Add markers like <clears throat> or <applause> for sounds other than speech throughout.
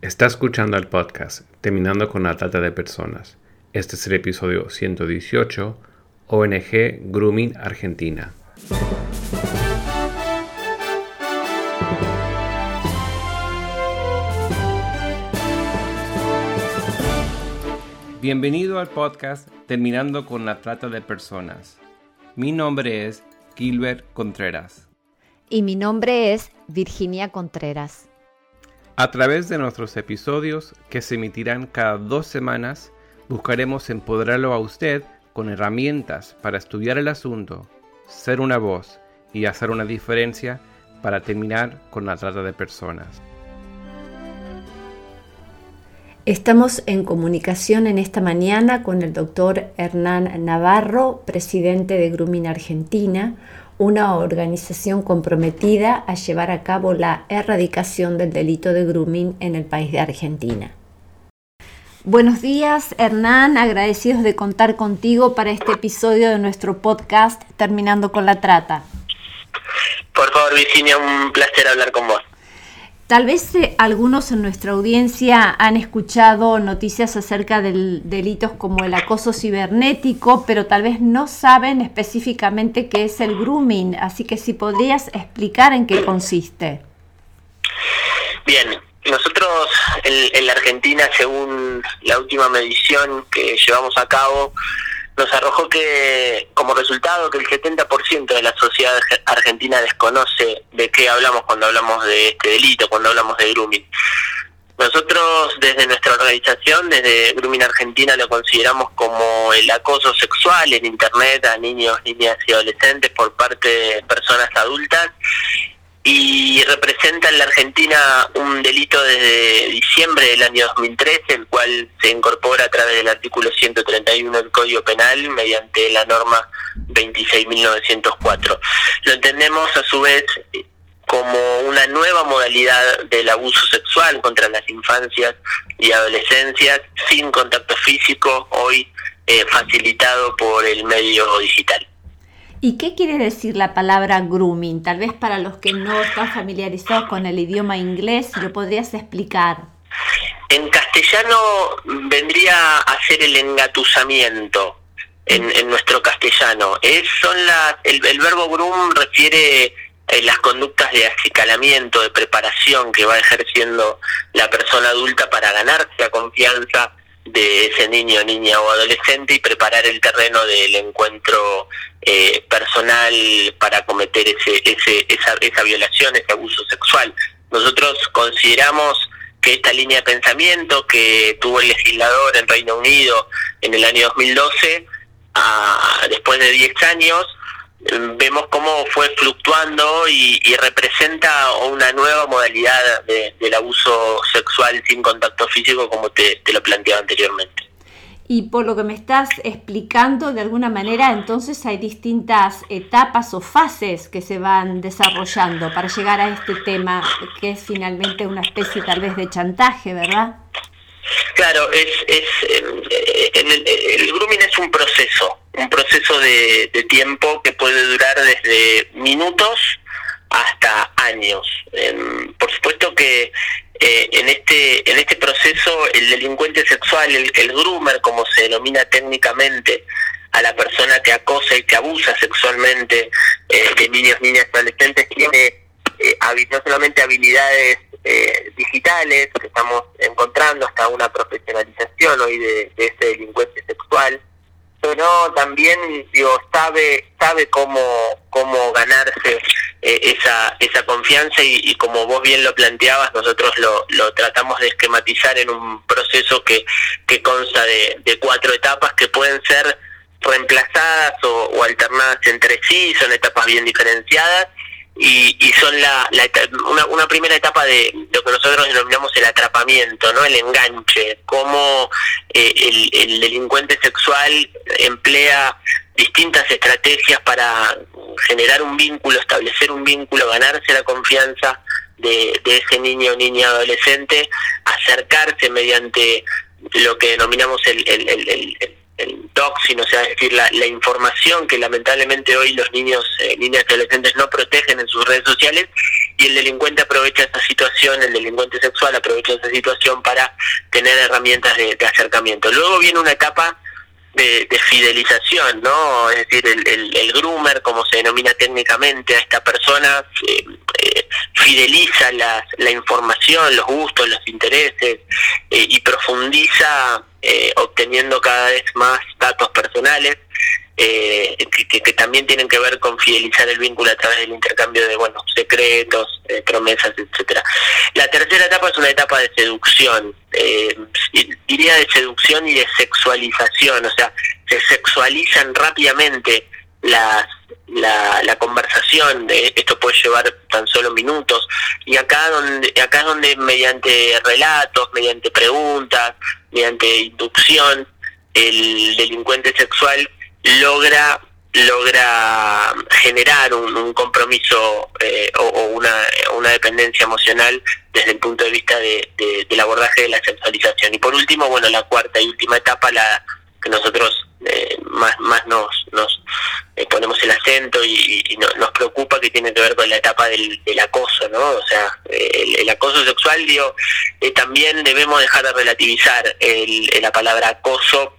Está escuchando el podcast Terminando con la Trata de Personas. Este es el episodio 118, ONG Grooming Argentina. Bienvenido al podcast Terminando con la Trata de Personas. Mi nombre es Gilbert Contreras. Y mi nombre es Virginia Contreras. A través de nuestros episodios, que se emitirán cada dos semanas, buscaremos empoderarlo a usted con herramientas para estudiar el asunto, ser una voz y hacer una diferencia para terminar con la trata de personas. Estamos en comunicación en esta mañana con el doctor Hernán Navarro, presidente de Grooming Argentina, una organización comprometida a llevar a cabo la erradicación del delito de grooming en el país de Argentina. Buenos días, Hernán, agradecidos de contar contigo para este episodio de nuestro podcast Terminando con la Trata. Por favor, Virginia, un placer hablar con vos. Tal vez eh, algunos en nuestra audiencia han escuchado noticias acerca de delitos como el acoso cibernético, pero tal vez no saben específicamente qué es el grooming, así que si podrías explicar en qué consiste. Bien, nosotros en la Argentina, según la última medición que llevamos a cabo, nos arrojó que como resultado que el 70% de la sociedad argentina desconoce de qué hablamos cuando hablamos de este delito, cuando hablamos de grooming. Nosotros desde nuestra organización, desde Grooming Argentina, lo consideramos como el acoso sexual en Internet a niños, niñas y adolescentes por parte de personas adultas y representa en la Argentina un delito desde diciembre del año 2013, el cual se incorpora a través del artículo 131 del Código Penal mediante la norma 26.904. Lo entendemos a su vez como una nueva modalidad del abuso sexual contra las infancias y adolescencias sin contacto físico, hoy eh, facilitado por el medio digital. ¿Y qué quiere decir la palabra grooming? Tal vez para los que no están familiarizados con el idioma inglés, ¿lo podrías explicar? En castellano vendría a ser el engatusamiento en, nuestro castellano. Es, son el, verbo groom refiere a eh, las conductas de acicalamiento, de preparación que va ejerciendo la persona adulta para ganarse la confianza de ese niño, niña o adolescente y preparar el terreno del encuentro eh, personal para cometer ese, ese, esa, esa violación, ese abuso sexual. Nosotros consideramos que esta línea de pensamiento que tuvo el legislador en Reino Unido en el año 2012, después de 10 años, vemos cómo fue fluctuando y, representa una nueva modalidad del abuso sexual sin contacto físico, como te, te lo planteaba anteriormente. Y por lo que me estás explicando, de alguna manera, entonces hay distintas etapas o fases que se van desarrollando para llegar a este tema, que es finalmente una especie tal vez de chantaje, ¿verdad? Claro, es, es eh, el, grooming es un proceso, un proceso de, tiempo que puede durar desde minutos hasta años. Em, por supuesto que eh, en este en este proceso el delincuente sexual, el, el groomer, como se denomina técnicamente, a la persona que acosa y que abusa sexualmente eh, de niños, niñas adolescentes, tiene no solamente habilidades eh, digitales que estamos encontrando, hasta una profesionalización hoy de, este delincuente sexual, pero también digo sabe sabe cómo cómo ganarse eh, esa esa confianza y, como vos bien lo planteabas nosotros lo, tratamos de esquematizar en un proceso que que consta de, cuatro etapas que pueden ser reemplazadas o alternadas entre sí son etapas bien diferenciadas y, y son la, una, una, primera etapa de lo que nosotros denominamos el atrapamiento, no el enganche, cómo eh, el, el, delincuente sexual emplea distintas estrategias para generar un vínculo, establecer un vínculo, ganarse la confianza de, de ese niño o niña adolescente, acercarse mediante lo que denominamos el, el, el el doxing, o sea, es decir, la, la, información que lamentablemente hoy los niños, eh, niñas y adolescentes no protegen en sus redes sociales y el delincuente aprovecha esa situación, el delincuente sexual aprovecha esa situación para tener herramientas de, acercamiento. Luego viene una etapa de, fidelización, ¿no? Es decir, el, el, groomer, como se denomina técnicamente a esta persona, eh, eh, fideliza la, la, información, los gustos, los intereses eh, y profundiza obteniendo cada vez más datos personales que, también tienen que ver con fidelizar el vínculo a través del intercambio de bueno secretos, eh, promesas, etcétera. La tercera etapa es una etapa de seducción, eh, diría de seducción y de sexualización, o sea, se sexualizan rápidamente la, la conversación, esto puede llevar tan solo minutos, y acá donde, acá es donde mediante relatos, mediante preguntas, mediante inducción, el delincuente sexual logra logra generar un, compromiso eh, o, una, una, dependencia emocional desde el punto de vista de, del abordaje de la sexualización. Y por último, bueno, la cuarta y última etapa, la que nosotros eh, más, más nos, nos eh, ponemos el acento y, nos preocupa que tiene que ver con la etapa del, acoso, ¿no? O sea, el, acoso sexual, digo, también debemos dejar de relativizar el, la palabra acoso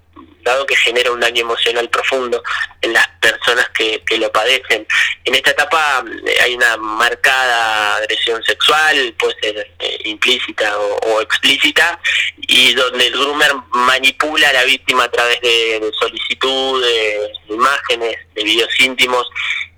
que genera un daño emocional profundo en las personas que, lo padecen. En esta etapa eh, hay una marcada agresión sexual, puede ser eh, implícita o, explícita, y donde el groomer manipula a la víctima a través de, solicitudes, de imágenes, de videos íntimos,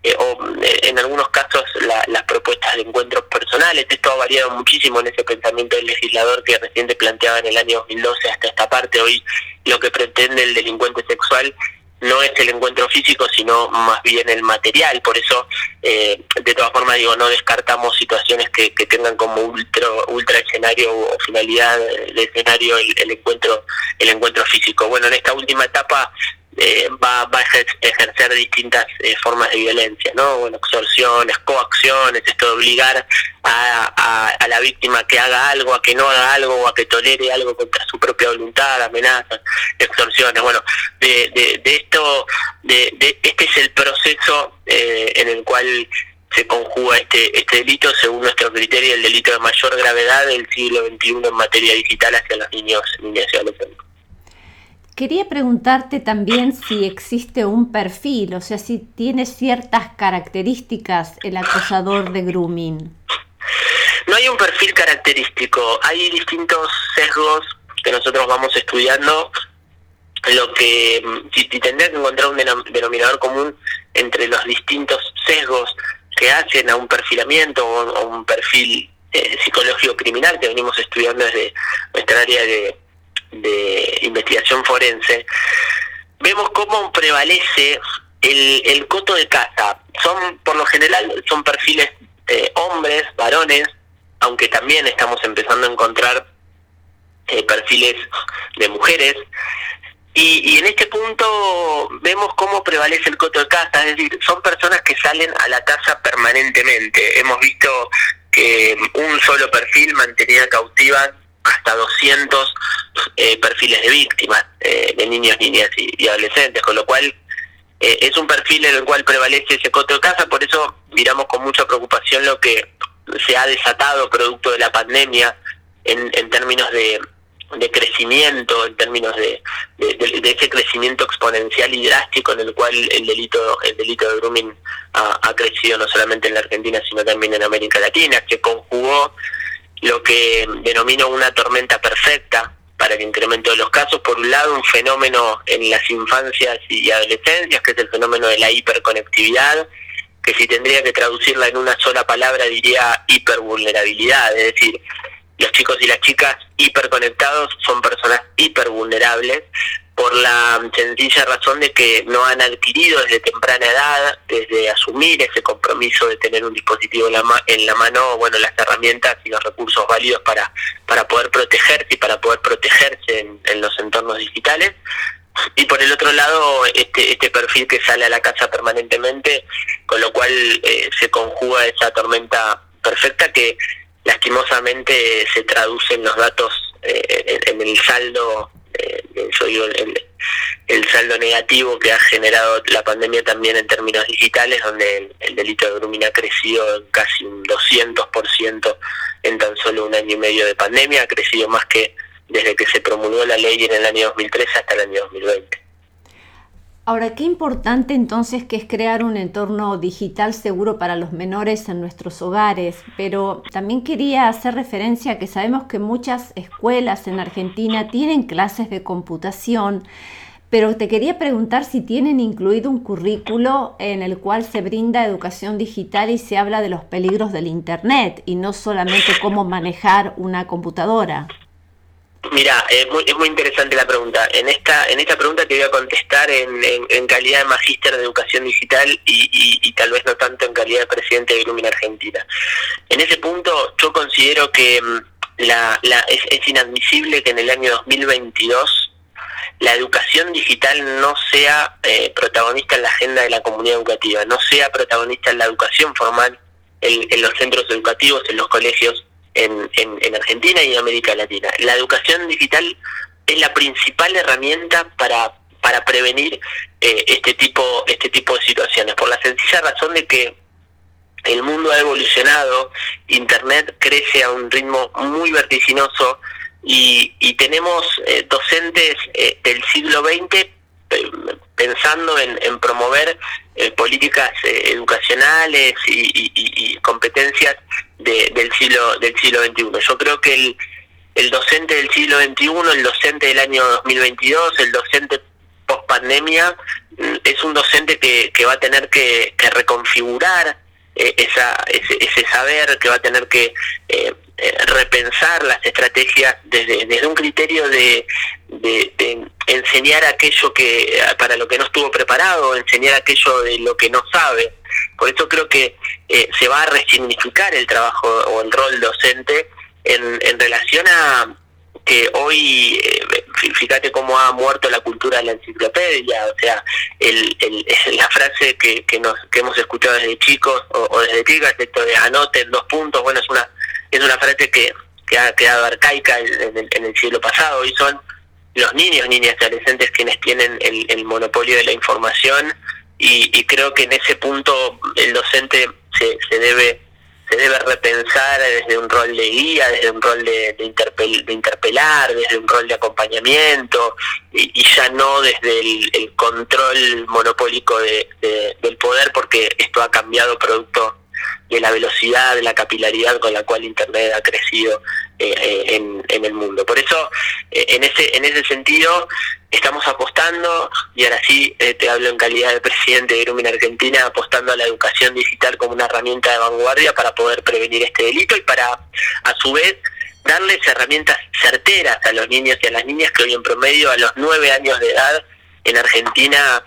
eh, o en algunos casos las propuestas de encuentros personales. Esto ha variado muchísimo en ese pensamiento del legislador que recién planteaba en el año 2012 hasta esta parte. Hoy lo que pretende el delincuente sexual no es el encuentro físico, sino más bien el material. Por eso, eh, de todas formas, digo, no descartamos situaciones que, tengan como ultra, ultra escenario o finalidad de escenario el, el, encuentro el encuentro físico. Bueno, en esta última etapa eh, va, va, a ejercer distintas eh, formas de violencia, ¿no? Bueno, extorsiones, coacciones, esto de obligar a, a, la víctima que haga algo, a que no haga algo o a que tolere algo contra su propia voluntad, amenazas, extorsiones. Bueno, de, de, de esto, de, de, este es el proceso eh, en el cual se conjuga este, este delito según nuestro criterio el delito de mayor gravedad del siglo XXI en materia digital hacia los niños, niñas y adolescentes. Quería preguntarte también si existe un perfil, o sea, si tiene ciertas características el acosador de grooming. No hay un perfil característico, hay distintos sesgos que nosotros vamos estudiando. Lo que, si, tendría que encontrar un denominador común entre los distintos sesgos que hacen a un perfilamiento o un perfil eh, psicológico criminal que venimos estudiando desde nuestra área de de investigación forense, vemos cómo prevalece el, el coto de casa. Son, por lo general, son perfiles eh, hombres, varones, aunque también estamos empezando a encontrar eh, perfiles de mujeres. Y, en este punto vemos cómo prevalece el coto de casa, es decir, son personas que salen a la casa permanentemente. Hemos visto que un solo perfil mantenía cautivas hasta 200 eh, perfiles de víctimas, eh, de niños, niñas y, adolescentes, con lo cual eh, es un perfil en el cual prevalece ese coto de casa, por eso miramos con mucha preocupación lo que se ha desatado producto de la pandemia en, en términos de, crecimiento, en términos de, de, ese crecimiento exponencial y drástico en el cual el delito el delito de grooming ha, ha crecido no solamente en la Argentina, sino también en América Latina, que conjugó lo que denomino una tormenta perfecta para el incremento de los casos. Por un lado, un fenómeno en las infancias y adolescencias, que es el fenómeno de la hiperconectividad, que si tendría que traducirla en una sola palabra diría hipervulnerabilidad, es decir, los chicos y las chicas hiperconectados son personas hipervulnerables por la sencilla razón de que no han adquirido desde temprana edad, desde asumir ese compromiso de tener un dispositivo en la, mano, bueno, las herramientas y los recursos válidos para, para poder protegerse y para poder protegerse en, los entornos digitales. Y por el otro lado, este, este perfil que sale a la casa permanentemente, con lo cual eh, se conjuga esa tormenta perfecta que lastimosamente se traduce en los datos, eh, en, el saldo, el saldo negativo que ha generado la pandemia también en términos digitales, donde el, delito de grooming ha crecido en casi un 200% en tan solo un año y medio de pandemia, ha crecido más que desde que se promulgó la ley en el año 2013 hasta el año 2020. Ahora, qué importante entonces que es crear un entorno digital seguro para los menores en nuestros hogares, pero también quería hacer referencia a que sabemos que muchas escuelas en Argentina tienen clases de computación, pero te quería preguntar si tienen incluido un currículo en el cual se brinda educación digital y se habla de los peligros del Internet y no solamente cómo manejar una computadora. Mira, es muy, es muy interesante la pregunta. En esta en esta pregunta te voy a contestar en, calidad de magíster de educación digital y, tal vez no tanto en calidad de presidente de Grumin Argentina. En ese punto yo considero que mm, es, inadmisible que en el año 2022 la educación digital no sea eh, protagonista en la agenda de la comunidad educativa, no sea protagonista en la educación formal en los centros educativos, en los colegios en, Argentina y en América Latina. La educación digital es la principal herramienta para, para prevenir eh, este, tipo, este tipo de situaciones, por la sencilla razón de que el mundo ha evolucionado, Internet crece a un ritmo muy vertiginoso y, tenemos eh, docentes eh, del siglo XX pensando en, promover políticas educacionales y, competencias del siglo del siglo XXI. Yo creo que el, el docente del siglo XXI, el docente del año 2022, el docente post pandemia, mm, es un docente que, que va a tener que, reconfigurar eh, esa, ese, saber, que va a tener que eh, eh, repensar las estrategias desde, desde un criterio de, enseñar aquello que para lo que no estuvo preparado, enseñar aquello de lo que no sabe. Por eso creo que eh, se va a resignificar el trabajo o el rol docente en, relación a que hoy, eh, fíjate cómo ha muerto la cultura de la enciclopedia, o sea, el, el, <laughs> la frase que, que, nos, que hemos escuchado desde chicos o, desde chicas, esto de anoten dos puntos, bueno, es una, es una frase que, ha quedado arcaica en el, siglo pasado y son los niños, niñas y adolescentes quienes tienen el, monopolio de la información y, creo que en ese punto el docente se, se debe se debe repensar desde un rol de guía, desde un rol de, de, interpelar, desde un rol de acompañamiento y, ya no desde el, control monopólico de, del poder porque esto ha cambiado producto de la velocidad, de la capilaridad con la cual Internet ha crecido eh, eh, en, el mundo. Por eso, eh, en, ese, en ese sentido, estamos apostando, y ahora sí te hablo en calidad de presidente de Grumin Argentina, apostando a la educación digital como una herramienta de vanguardia para poder prevenir este delito y para, a su vez, darles herramientas certeras a los niños y a las niñas que hoy en promedio a los nueve años de edad en Argentina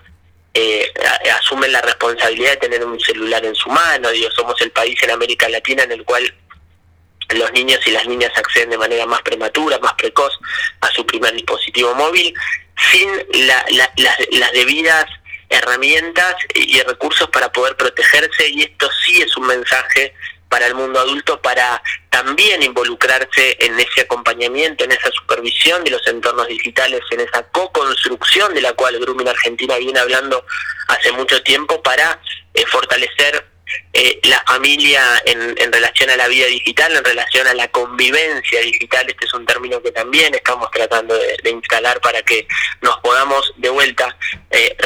eh, asumen la responsabilidad de tener un celular en su mano, digo, somos el país en América Latina en el cual los niños y las niñas acceden de manera más prematura, más precoz a su primer dispositivo móvil, sin las debidas herramientas y recursos para poder protegerse y esto sí es un mensaje para el mundo adulto para también involucrarse en ese acompañamiento, en esa supervisión de los entornos digitales, en esa co-construcción de la cual Grooming Argentina viene hablando hace mucho tiempo para eh, fortalecer eh, la familia en, en, relación a la vida digital, en relación a la convivencia digital. Este es un término que también estamos tratando de, instalar para que nos podamos de vuelta eh,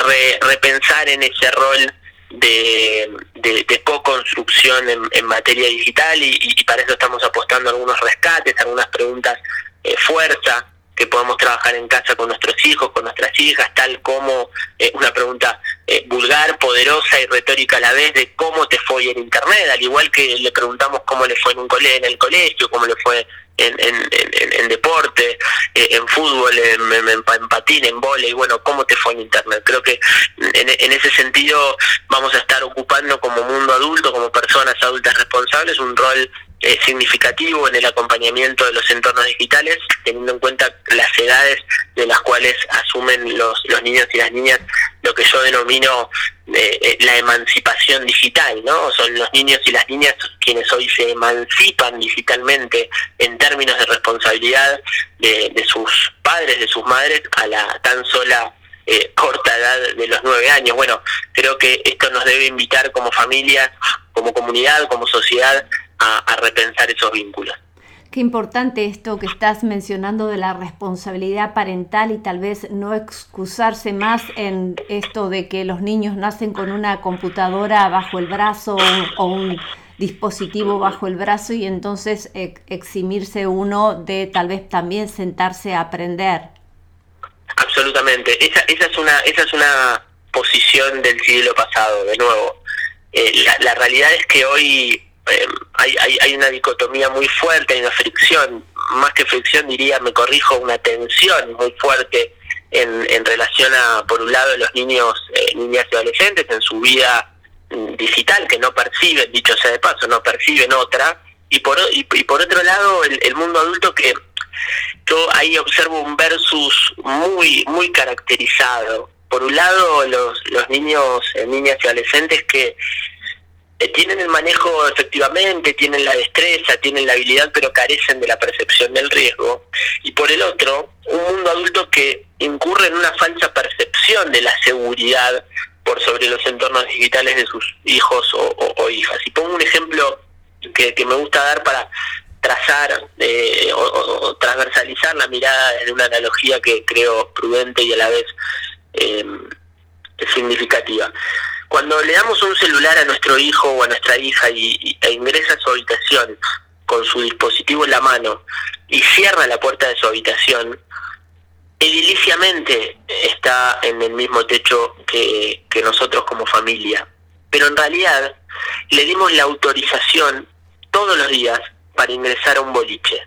repensar en ese rol de, co-construcción en, materia digital y, para eso estamos apostando algunos rescates, algunas preguntas eh, fuerza que podamos trabajar en casa con nuestros hijos, con nuestras hijas, tal como eh, una pregunta eh, vulgar, poderosa y retórica a la vez de cómo te fue en Internet, al igual que le preguntamos cómo le fue en, un cole en el colegio, cómo le fue en, en, deporte, eh, en fútbol, en, patín, en y bueno, ¿cómo te fue en Internet? Creo que en, ese sentido vamos a estar ocupando como mundo adulto, como personas adultas responsables, un rol eh, significativo en el acompañamiento de los entornos digitales, teniendo en cuenta las edades de las cuales asumen los, los niños y las niñas lo que yo denomino eh, eh, la emancipación digital, ¿no? Son los niños y las niñas quienes hoy se emancipan digitalmente en términos de responsabilidad de, sus padres de sus madres, a la tan sola eh, corta edad de los nueve años. Bueno, creo que esto nos debe invitar como familia, como comunidad, como sociedad, a repensar esos vínculos. Qué importante esto que estás mencionando de la responsabilidad parental y tal vez no excusarse más en esto de que los niños nacen con una computadora bajo el brazo o un dispositivo bajo el brazo y entonces eximirse uno de tal vez también sentarse a aprender. Absolutamente, esa, esa es una esa es una posición del siglo pasado, de nuevo. Eh, la realidad es que hoy eh, hay, hay, una dicotomía muy fuerte, hay una fricción, más que fricción diría, me corrijo, una tensión muy fuerte en, en relación a, por un lado, los niños, eh, niñas y adolescentes en su vida mm, digital, que no perciben, dicho sea de paso, no perciben otra, y por, y, por otro lado, el, el mundo adulto que yo ahí observo un versus muy, muy caracterizado. Por un lado, los, los niños, eh, niñas y adolescentes que eh, tienen el manejo efectivamente, tienen la destreza, tienen la habilidad, pero carecen de la percepción del riesgo. Y por el otro, un mundo adulto que incurre en una falsa percepción de la seguridad por sobre los entornos digitales de sus hijos o, hijas. Y pongo un ejemplo que, me gusta dar para trazar eh, o, transversalizar la mirada de una analogía que creo prudente y a la vez eh, significativa. Cuando le damos un celular a nuestro hijo o a nuestra hija y, e ingresa a su habitación con su dispositivo en la mano y cierra la puerta de su habitación, ediliciamente está en el mismo techo que, nosotros como familia. Pero en realidad le dimos la autorización todos los días para ingresar a un boliche.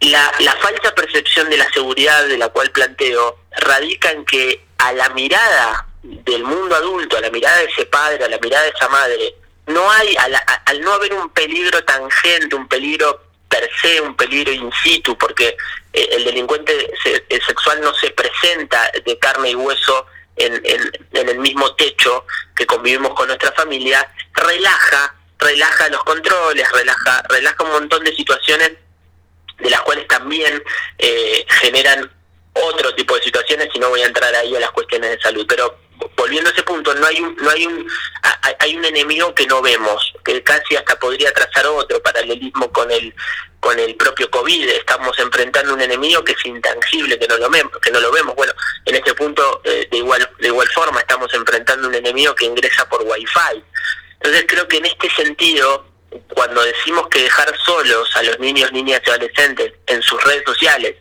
La, falsa percepción de la seguridad de la cual planteo radica en que a la mirada del mundo adulto, a la mirada de ese padre, a la mirada de esa madre, no hay, al, no haber un peligro tangente, un peligro per se, un peligro in situ, porque eh, el delincuente sexual no se presenta de carne y hueso en, en, el mismo techo que convivimos con nuestra familia, relaja, relaja los controles, relaja, relaja un montón de situaciones de las cuales también eh, generan otro tipo de situaciones y no voy a entrar ahí a las cuestiones de salud, pero volviendo a ese punto, no hay un, no hay un, hay un enemigo que no vemos, que casi hasta podría trazar otro paralelismo con el, con el propio COVID. Estamos enfrentando un enemigo que es intangible, que no lo vemos, que no lo vemos. Bueno, en este punto eh, de igual, de igual forma estamos enfrentando un enemigo que ingresa por Wi-Fi. Entonces creo que en este sentido, cuando decimos que dejar solos a los niños, niñas y adolescentes en sus redes sociales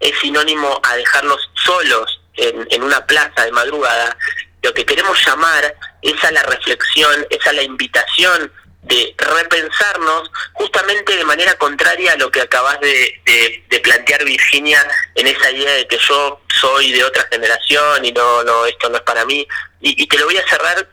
es sinónimo a dejarlos solos en, una plaza de madrugada, lo que queremos llamar es a la reflexión, es a la invitación de repensarnos justamente de manera contraria a lo que acabas de, plantear Virginia en esa idea de que yo soy de otra generación y no no esto no es para mí. Y, te lo voy a cerrar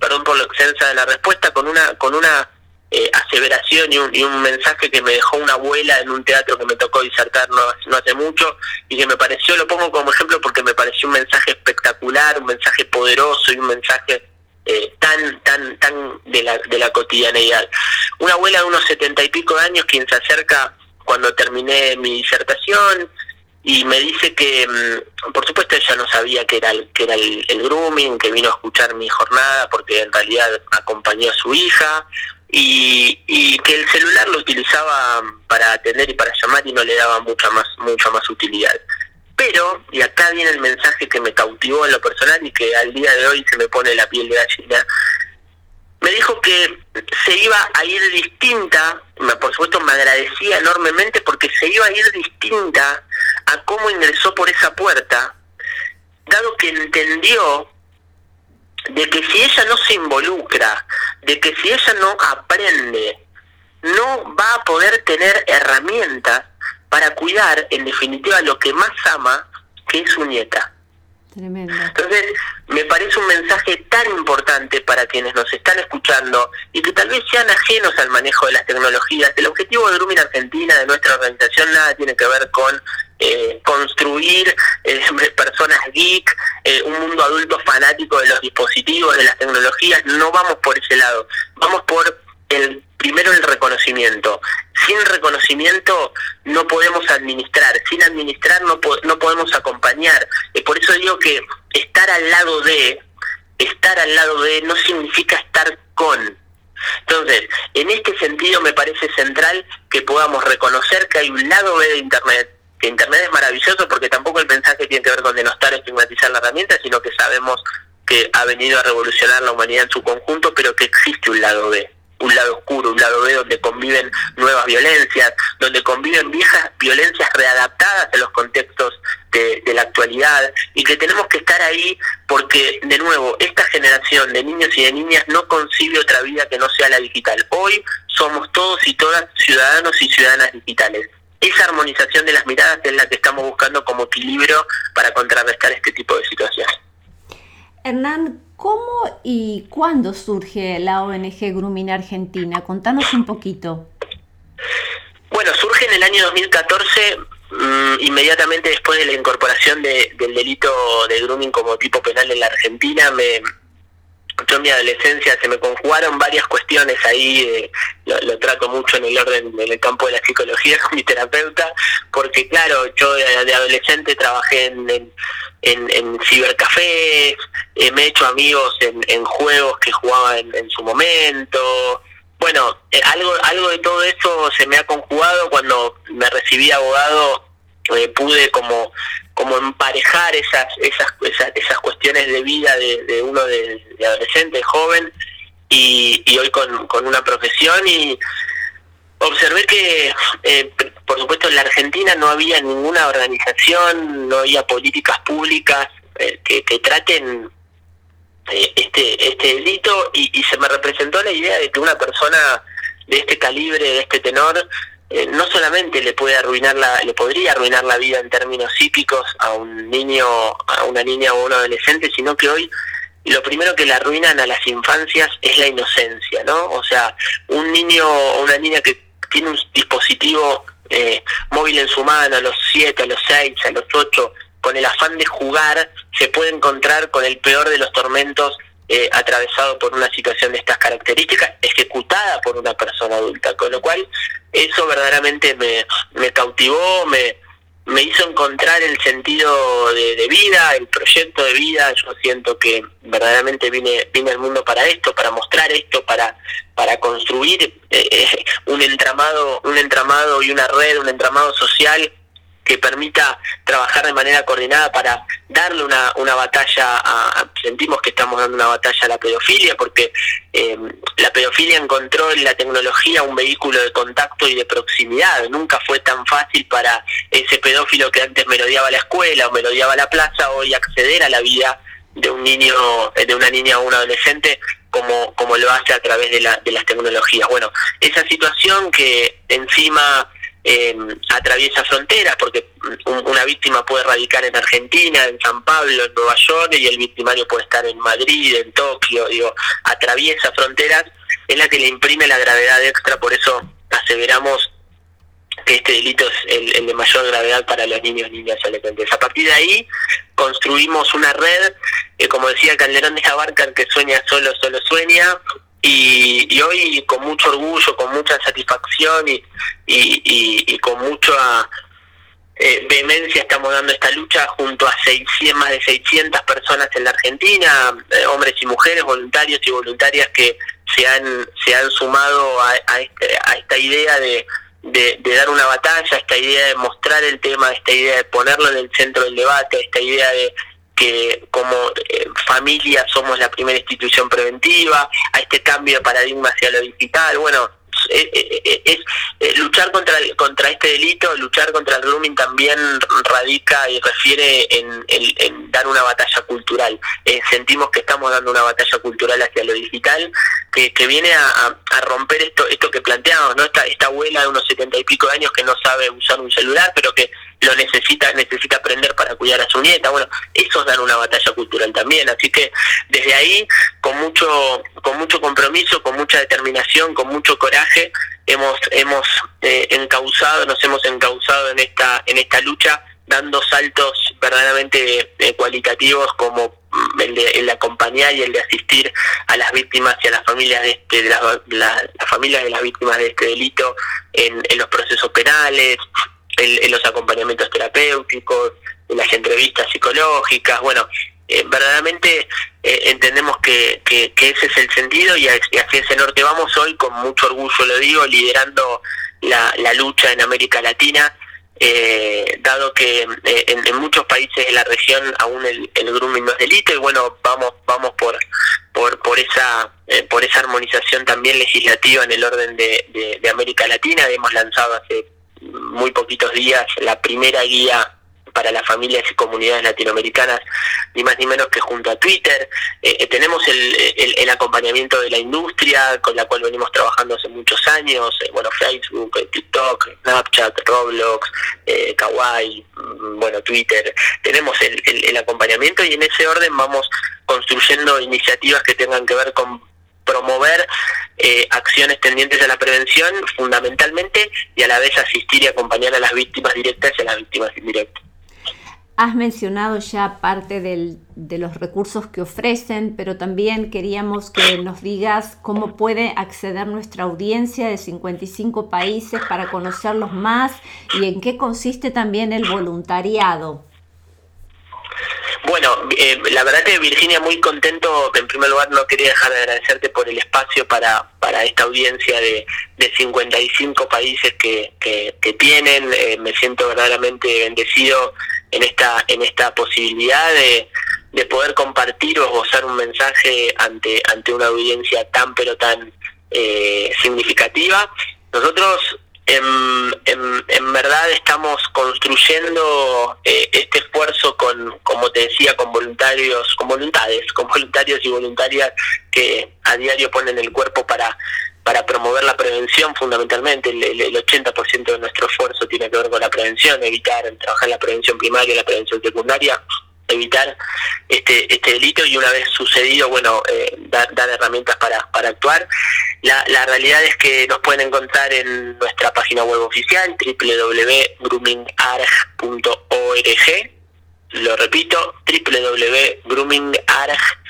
perdón por lo extensa de la respuesta con una con una eh, aseveración y un, y un, mensaje que me dejó una abuela en un teatro que me tocó disertar no, no, hace mucho y que me pareció, lo pongo como ejemplo porque me pareció un mensaje espectacular, un mensaje poderoso y un mensaje eh, tan, tan, tan de la, de la cotidianeidad. Una abuela de unos setenta y pico de años quien se acerca cuando terminé mi disertación y me dice que, mm, por supuesto, ella no sabía que era, el, que era el, el grooming, que vino a escuchar mi jornada porque en realidad acompañó a su hija, y, y, que el celular lo utilizaba para atender y para llamar y no le daba mucha más mucha más utilidad. Pero, y acá viene el mensaje que me cautivó en lo personal y que al día de hoy se me pone la piel de gallina, me dijo que se iba a ir distinta, por supuesto me agradecía enormemente porque se iba a ir distinta a cómo ingresó por esa puerta, dado que entendió de que si ella no se involucra, de que si ella no aprende, no va a poder tener herramientas para cuidar, en definitiva, lo que más ama, que es su nieta. Entonces, me parece un mensaje tan importante para quienes nos están escuchando y que tal vez sean ajenos al manejo de las tecnologías. El objetivo de Grooming Argentina, de nuestra organización, nada tiene que ver con eh, construir eh, <laughs> personas geek, eh, un mundo adulto fanático de los dispositivos, de las tecnologías. No vamos por ese lado, vamos por el primero el reconocimiento. Sin reconocimiento no podemos administrar, sin administrar no, no podemos acompañar. Y por eso digo que estar al lado de, estar al lado de no significa estar con. Entonces, en este sentido me parece central que podamos reconocer que hay un lado B de Internet, que Internet es maravilloso porque tampoco el mensaje tiene que ver con denostar o estigmatizar la herramienta, sino que sabemos que ha venido a revolucionar la humanidad en su conjunto, pero que existe un lado B un lado oscuro, un lado B donde conviven nuevas violencias, donde conviven viejas violencias readaptadas a los contextos de, la actualidad y que tenemos que estar ahí porque, de nuevo, esta generación de niños y de niñas no concibe otra vida que no sea la digital. Hoy somos todos y todas ciudadanos y ciudadanas digitales. Esa armonización de las miradas es la que estamos buscando como equilibrio para contrarrestar este tipo de situaciones. Hernán, ¿cómo y cuándo surge la ONG Grooming Argentina? Contanos un poquito. Bueno, surge en el año 2014, mm, inmediatamente después de la incorporación del delito de grooming como tipo penal en la Argentina. Me, yo en mi adolescencia se me conjugaron varias cuestiones ahí, eh, lo, trato mucho en el orden, en el campo de la psicología <laughs> con mi terapeuta, porque claro, yo de, adolescente trabajé en, en, en, cibercafés, eh, me he hecho amigos en, juegos que jugaba en, su momento, bueno, eh, algo, algo de todo eso se me ha conjugado. Cuando me recibí abogado, pude como como emparejar esas, esas, esas, cuestiones de vida de, uno de, adolescente, joven, y, hoy con, una profesión. Y observé que, eh, por supuesto, en la Argentina no había ninguna organización, no había políticas públicas eh, que, traten eh, este, este delito y se me representó la idea de que una persona de este calibre, de este tenor, eh, no solamente le puede arruinar la, le podría arruinar la vida en términos psíquicos a un niño, a una niña o un adolescente, sino que hoy lo primero que le arruinan a las infancias es la inocencia, ¿no? O sea, un niño o una niña que tiene un dispositivo eh, móvil en su mano a los 7, a los 6, a los 8, con el afán de jugar, se puede encontrar con el peor de los tormentos eh, atravesado por una situación de estas características, ejecutada por una persona adulta, con lo cual eso verdaderamente me, me cautivó, me, hizo encontrar el sentido de, vida, el proyecto de vida. Yo siento que verdaderamente vine, vine al mundo para esto, para mostrar esto, para, para construir eh, eh, un entramado, un entramado y una red, un entramado social que permita trabajar de manera coordinada para darle una, una batalla a, sentimos que estamos dando una batalla a la pedofilia porque em, la pedofilia encontró en la tecnología un vehículo de contacto y de proximidad nunca fue tan fácil para ese pedófilo que antes melodiaba la escuela o melodiaba la plaza hoy acceder a la vida de un niño de una niña o un adolescente como, como lo hace a través de, la, de las tecnologías. Bueno, esa situación que encima eh, atraviesa fronteras, porque una víctima puede radicar en Argentina, en San Pablo, en Nueva York, y el victimario puede estar en Madrid, en Tokio, digo, atraviesa fronteras, es la que le imprime la gravedad extra, por eso aseveramos que este delito es el, de mayor gravedad para los niños, niñas y adolescentes. A partir de ahí construimos una red, que como decía Calderón de Abarca, que sueña solo, solo sueña, y, hoy con mucho orgullo, con mucha satisfacción y, y, con mucha eh, vehemencia estamos dando esta lucha junto a 600, más de 600 personas en la Argentina, eh, hombres y mujeres, voluntarios y voluntarias que se han, se han sumado a, a, este, a esta idea de, de, de, dar una batalla, esta idea de mostrar el tema, esta idea de ponerlo en el centro del debate, esta idea de, que como eh, familia somos la primera institución preventiva, a este cambio de paradigma hacia lo digital. Bueno, eh, eh, es, es, luchar contra contra este delito, luchar contra el grooming también radica y refiere en, en, dar una batalla cultural. sentimos que estamos dando una batalla cultural hacia lo digital que, que viene a, a, romper esto esto que planteamos, ¿no? Esta, esta abuela de unos setenta y pico de años que no sabe usar un celular, pero que lo necesita, necesita aprender para cuidar a su nieta. Bueno, eso dan una batalla cultural también. Así que desde ahí, con mucho, con mucho compromiso, con mucha determinación, con mucho coraje, hemos, hemos eh, encauzado, nos hemos encauzado en esta, en esta lucha, dando saltos verdaderamente eh, cualitativos como mm, el de, acompañar y el de asistir a las víctimas y a las familias de, este, de las, familias de las víctimas de este delito en, los procesos penales, en, los acompañamientos terapéuticos, en las entrevistas psicológicas, bueno, eh, verdaderamente eh, entendemos que, ese es el sentido y, hacia ese norte vamos hoy con mucho orgullo, lo digo, liderando la, la lucha en América Latina eh, dado que eh, en, muchos países de la región aún el, el, grooming no es delito y bueno vamos vamos por por por esa eh, por esa armonización también legislativa en el orden de, de América Latina. Hemos lanzado hace muy poquitos días la primera guía para las familias y comunidades latinoamericanas, ni más ni menos que junto a Twitter. Eh, eh, tenemos el, el, acompañamiento de la industria con la cual venimos trabajando hace muchos años, eh, bueno, Facebook, TikTok, Snapchat, Roblox, Kawaii, mm, bueno, Twitter. Tenemos el, el acompañamiento y en ese orden vamos construyendo iniciativas que tengan que ver con promover acciones tendientes a la prevención fundamentalmente y a la vez asistir y acompañar a las víctimas directas y a las víctimas indirectas. Has mencionado ya parte de los recursos que ofrecen, pero también queríamos que nos digas cómo puede acceder nuestra audiencia de 55 países para conocerlos más y en qué consiste también el voluntariado. Bueno, eh, la verdad que Virginia muy contento, en primer lugar no quería dejar de agradecerte por el espacio para, para esta audiencia de, de 55 países que, que, tienen, eh, me siento verdaderamente bendecido en esta, en esta posibilidad de, de poder compartir o esbozar un mensaje ante, ante una audiencia tan pero tan eh, significativa. Nosotros en, en, verdad estamos construyendo eh, este esfuerzo con, como te decía, con voluntarios, con voluntades, <laughs> con voluntarios y voluntarias que a diario ponen el cuerpo para para promover la prevención fundamentalmente. El, el, 80% de nuestro esfuerzo tiene que ver con la prevención, evitar, trabajar en la prevención primaria, la prevención secundaria, evitar este, este delito y una vez sucedido, bueno, eh, dar, herramientas para, actuar. La, la realidad es que nos pueden encontrar en nuestra página web oficial www.groomingarg.org lo repito, www.groomingarg.org .org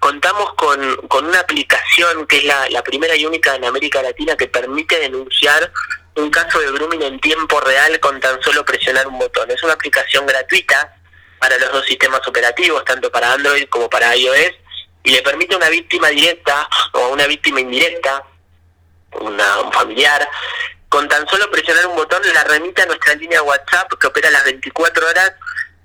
contamos con, con una aplicación que es la, la primera y única en América Latina que permite denunciar un caso de grooming en tiempo real con tan solo presionar un botón. Es una aplicación gratuita para los dos sistemas operativos, tanto para Android como para iOS, y le permite a una víctima directa o a una víctima indirecta, una, un familiar, con tan solo presionar un botón la remite a nuestra línea WhatsApp que opera las 24 horas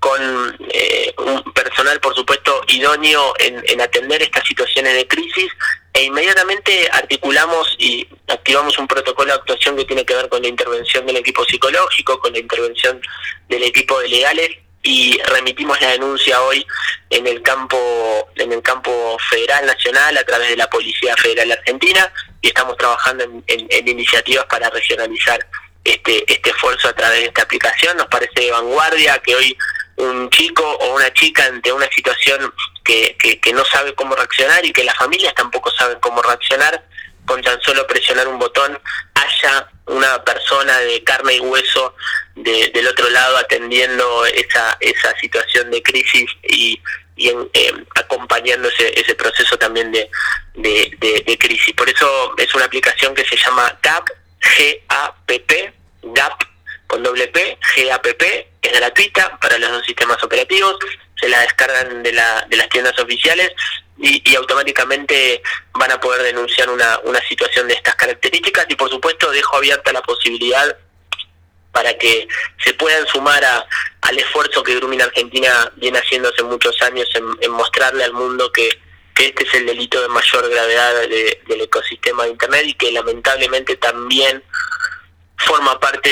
con eh, un personal, por supuesto, idóneo en, atender estas situaciones de crisis e inmediatamente articulamos y activamos un protocolo de actuación que tiene que ver con la intervención del equipo psicológico, con la intervención del equipo de legales y remitimos la denuncia hoy en el campo en el campo federal nacional a través de la Policía Federal Argentina y estamos trabajando en iniciativas para regionalizar este este esfuerzo a través de esta aplicación. Nos parece de vanguardia que hoy un chico o una chica ante una situación que, que, no sabe cómo reaccionar y que las familias tampoco saben cómo reaccionar, con tan solo presionar un botón haya una persona de carne y hueso del otro lado atendiendo esa, esa situación de crisis y, y eh, acompañando ese, ese proceso también de, de, de, crisis. Por eso es una aplicación que se llama GAP, G-A-P-P, GAP con doble P, GAPP, es gratuita para los dos sistemas operativos, se la descargan de, la, de las tiendas oficiales y, automáticamente van a poder denunciar una, una situación de estas características. Y por supuesto dejo abierta la posibilidad para que se puedan sumar a, al esfuerzo que Grooming Argentina viene haciendo hace muchos años en, mostrarle al mundo que, que, este es el delito de mayor gravedad del ecosistema de Internet y que lamentablemente también forma parte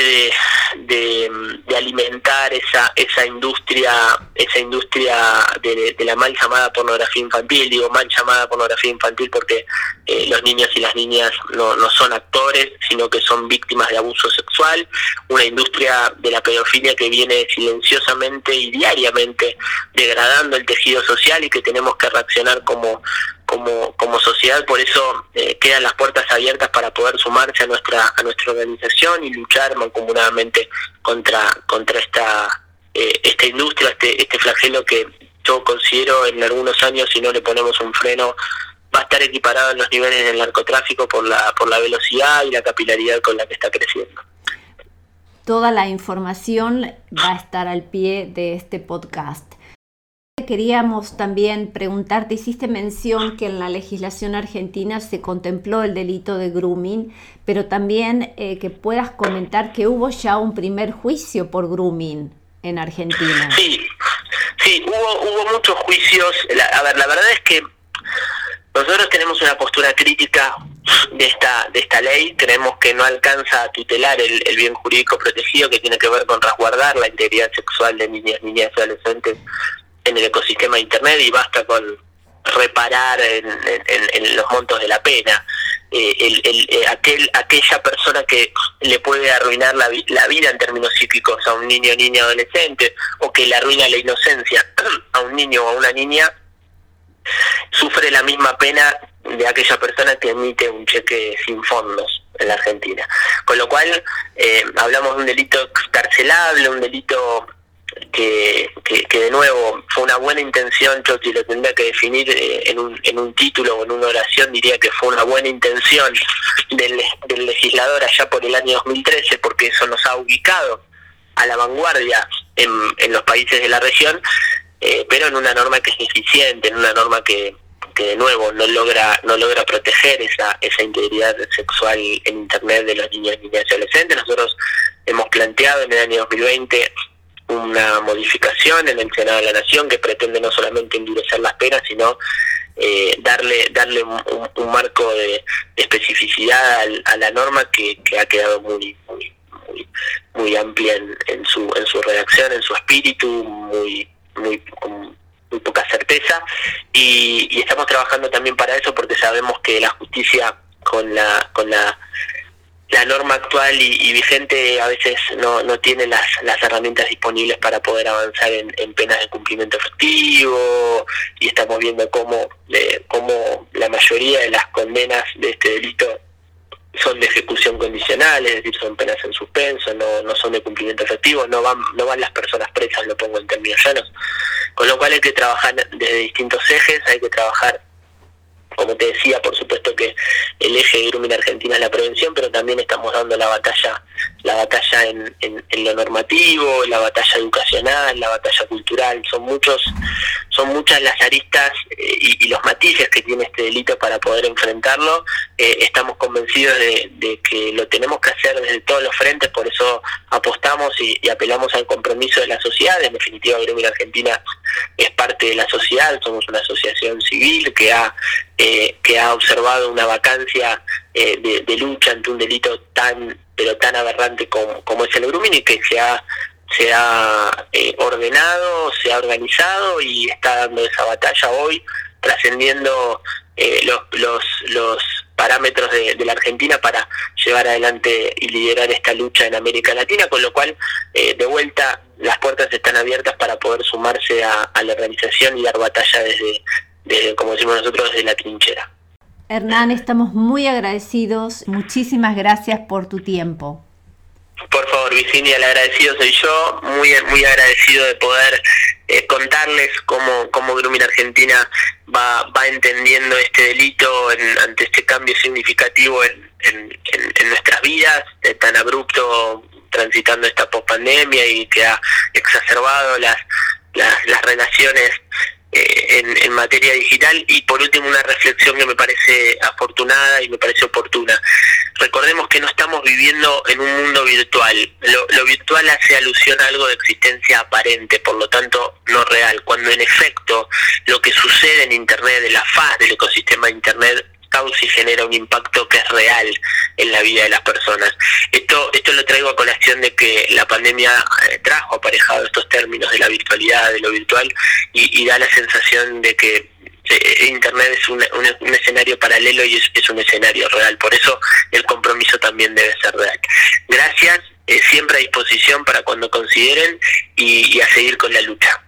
de, de, alimentar esa esa industria esa industria de, la mal llamada pornografía infantil. Digo mal llamada pornografía infantil porque eh, los niños y las niñas no, no son actores sino que son víctimas de abuso sexual. Una industria de la pedofilia que viene silenciosamente y diariamente degradando el tejido social y que tenemos que reaccionar como como, como sociedad, por eso eh, quedan las puertas abiertas para poder sumarse a nuestra, a nuestra organización y luchar mancomunadamente contra, contra esta esta industria, este, este flagelo que yo considero en algunos años, si no le ponemos un freno, va a estar equiparado en los niveles del narcotráfico por la, por la velocidad y la capilaridad con la que está creciendo. Toda la información va a estar al pie de este podcast. Queríamos también preguntarte, hiciste mención que en la legislación argentina se contempló el delito de grooming, pero también eh, que puedas comentar que hubo ya un primer juicio por grooming en Argentina. Sí, sí, hubo, hubo muchos juicios. a ver, la verdad es que nosotros tenemos una postura crítica de esta de esta ley, creemos que no alcanza a tutelar el, bien jurídico protegido que tiene que ver con resguardar la integridad sexual de niñas, niñas y adolescentes en el ecosistema de Internet y basta con reparar en, los montos de la pena. Eh, el, eh, aquel, aquella persona que le puede arruinar la, vida en términos psíquicos a un niño niña adolescente o que le arruina la inocencia <clears throat> a un niño o a una niña sufre la misma pena de aquella persona que emite un cheque sin fondos en la Argentina. Con lo cual, eh, hablamos de un delito carcelable, un delito que, de nuevo fue una buena intención, yo si lo tendría que definir eh, en, un, en un título o en una oración, diría que fue una buena intención del, legislador allá por el año 2013, porque eso nos ha ubicado a la vanguardia en, los países de la región, eh, pero en una norma que es eficiente, en una norma que, que de nuevo no logra no logra proteger esa esa integridad sexual en internet de los niños niñas y adolescentes. Nosotros hemos planteado en el año 2020 una modificación en el Senado de la Nación que pretende no solamente endurecer las penas, sino eh, darle darle un, marco de, especificidad a la norma que, que ha quedado muy muy muy, amplia en, en su en su redacción, en su espíritu, muy muy con muy poca certeza. Y, estamos trabajando también para eso porque sabemos que la justicia con la con la la norma actual y, vigente a veces no, no tiene las, las herramientas disponibles para poder avanzar en, penas de cumplimiento efectivo y estamos viendo cómo, eh, cómo la mayoría de las condenas de este delito son de ejecución condicional, es decir, son penas en suspenso, no, no son de cumplimiento efectivo, no van, no van las personas presas, lo pongo en términos llanos. Con lo cual hay que trabajar desde distintos ejes, hay que trabajar como te decía, por supuesto que el eje de Grooming Argentina es la prevención, pero también estamos dando la batalla, la batalla en, lo normativo, la batalla educacional, la batalla cultural. Son muchos, son muchas las aristas eh, y, los matices que tiene este delito para poder enfrentarlo. Eh, estamos convencidos de, que lo tenemos que hacer desde todos los frentes, por eso apostamos y, apelamos al compromiso de la sociedad. En definitiva, Grooming Argentina es parte de la sociedad, somos una asociación civil que ha eh, que ha observado una vacancia eh, de, lucha ante un delito tan pero tan aberrante como, como es el grooming y que se ha se ha eh, ordenado, se ha organizado y está dando esa batalla hoy, trascendiendo los, los, los parámetros de, la Argentina para llevar adelante y liderar esta lucha en América Latina, con lo cual, de vuelta, las puertas están abiertas para poder sumarse a, a la organización y dar batalla desde, como decimos nosotros, de la trinchera. Hernán, estamos muy agradecidos. Muchísimas gracias por tu tiempo. Por favor, Virginia, el agradecido soy yo, muy muy agradecido de poder eh, contarles cómo, cómo Grooming Argentina va, va entendiendo este delito ante este cambio significativo en, en, nuestras vidas, tan abrupto transitando esta pospandemia y que ha exacerbado las, las, las relaciones eh, en, materia digital y por último una reflexión que me parece afortunada y me parece oportuna. Recordemos que no estamos viviendo en un mundo virtual. Lo, lo virtual hace alusión a algo de existencia aparente, por lo tanto no real, cuando en efecto lo que sucede en Internet, de la faz del ecosistema de Internet, causa y genera un impacto que es real en la vida de las personas. Esto, esto lo traigo a colación de que la pandemia eh, trajo aparejado estos términos de la virtualidad, de lo virtual, y, da la sensación de que eh, Internet es un, escenario paralelo y es, un escenario real. Por eso el compromiso también debe ser real. Gracias, eh, siempre a disposición para cuando consideren y a seguir con la lucha.